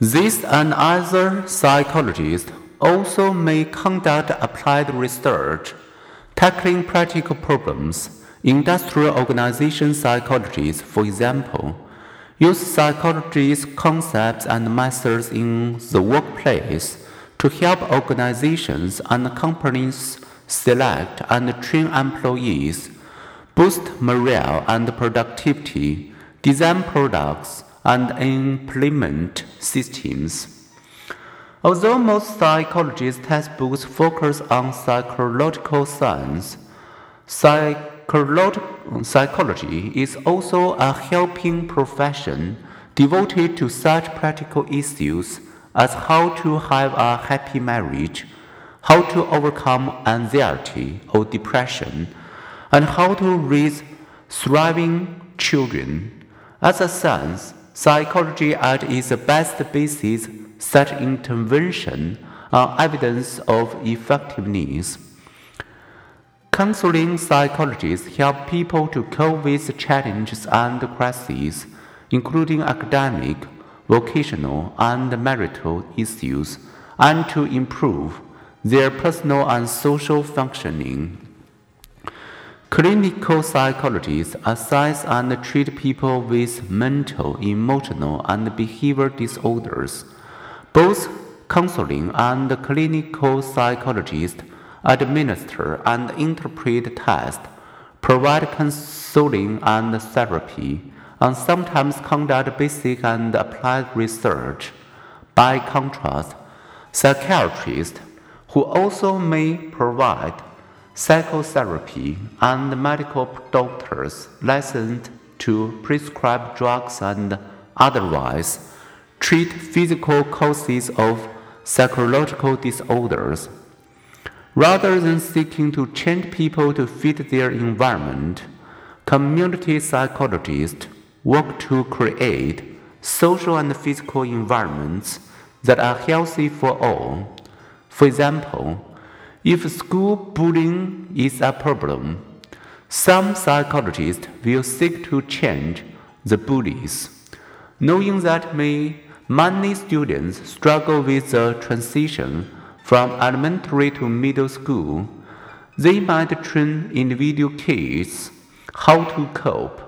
These and other psychologists also may conduct applied research, tackling practical problems. Industrial organization psychologists, for example, use psychology's concepts and methods in the workplace to help organizations and companies select and train employees, boost morale and productivity, design products, and implement systems. Although most psychology textbooks focus on psychological science, psychology is also a helping profession devoted to such practical issues as how to have a happy marriage, how to overcome anxiety or depression, and how to raise thriving children. As a science, psychology at its best basis such intervention on uh, evidence of effectiveness. Counseling psychologists help people to cope with challenges and crises, including academic, vocational, and marital issues, and to improve their personal and social functioning. Clinical psychologists assess and treat people with mental, emotional, and behavioral disorders both counseling and clinical psychologists administer and interpret tests, provide counseling and therapy, and sometimes conduct basic and applied research. By contrast, psychiatrists, who also may provide psychotherapy, and medical doctors licensed to prescribe drugs and otherwise treat physical causes of psychological disorders. Rather than seeking to change people to fit their environment, community psychologists work to create social and physical environments that are healthy for all. For example, if school bullying is a problem, some psychologists will seek to change the bullies, knowing that Many students struggle with the transition from elementary to middle school. They might train individual kids how to cope.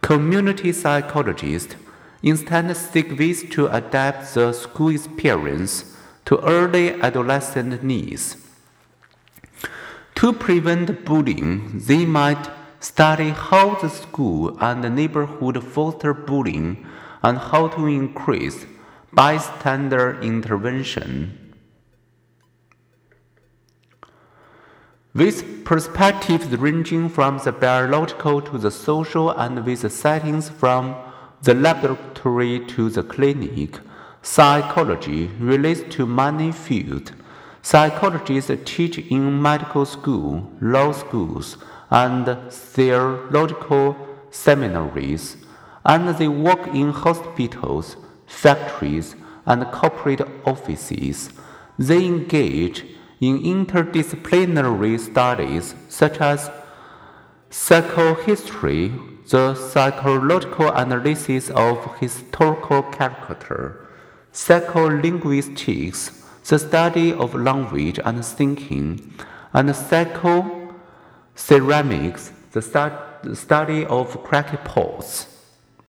Community psychologists instead seek ways to adapt the school experience to early adolescent needs. To prevent bullying, they might study how the school and the neighborhood foster bullying and how to increase bystander intervention. With perspectives ranging from the biological to the social and with settings from the laboratory to the clinic, psychology relates to many fields. Psychologists teach in medical school, law schools, and theological seminaries and they work in hospitals, factories, and corporate offices. They engage in interdisciplinary studies such as psychohistory, the psychological analysis of historical character, psycholinguistics, the study of language and thinking, and psychoceramics, the, the study of crackpots.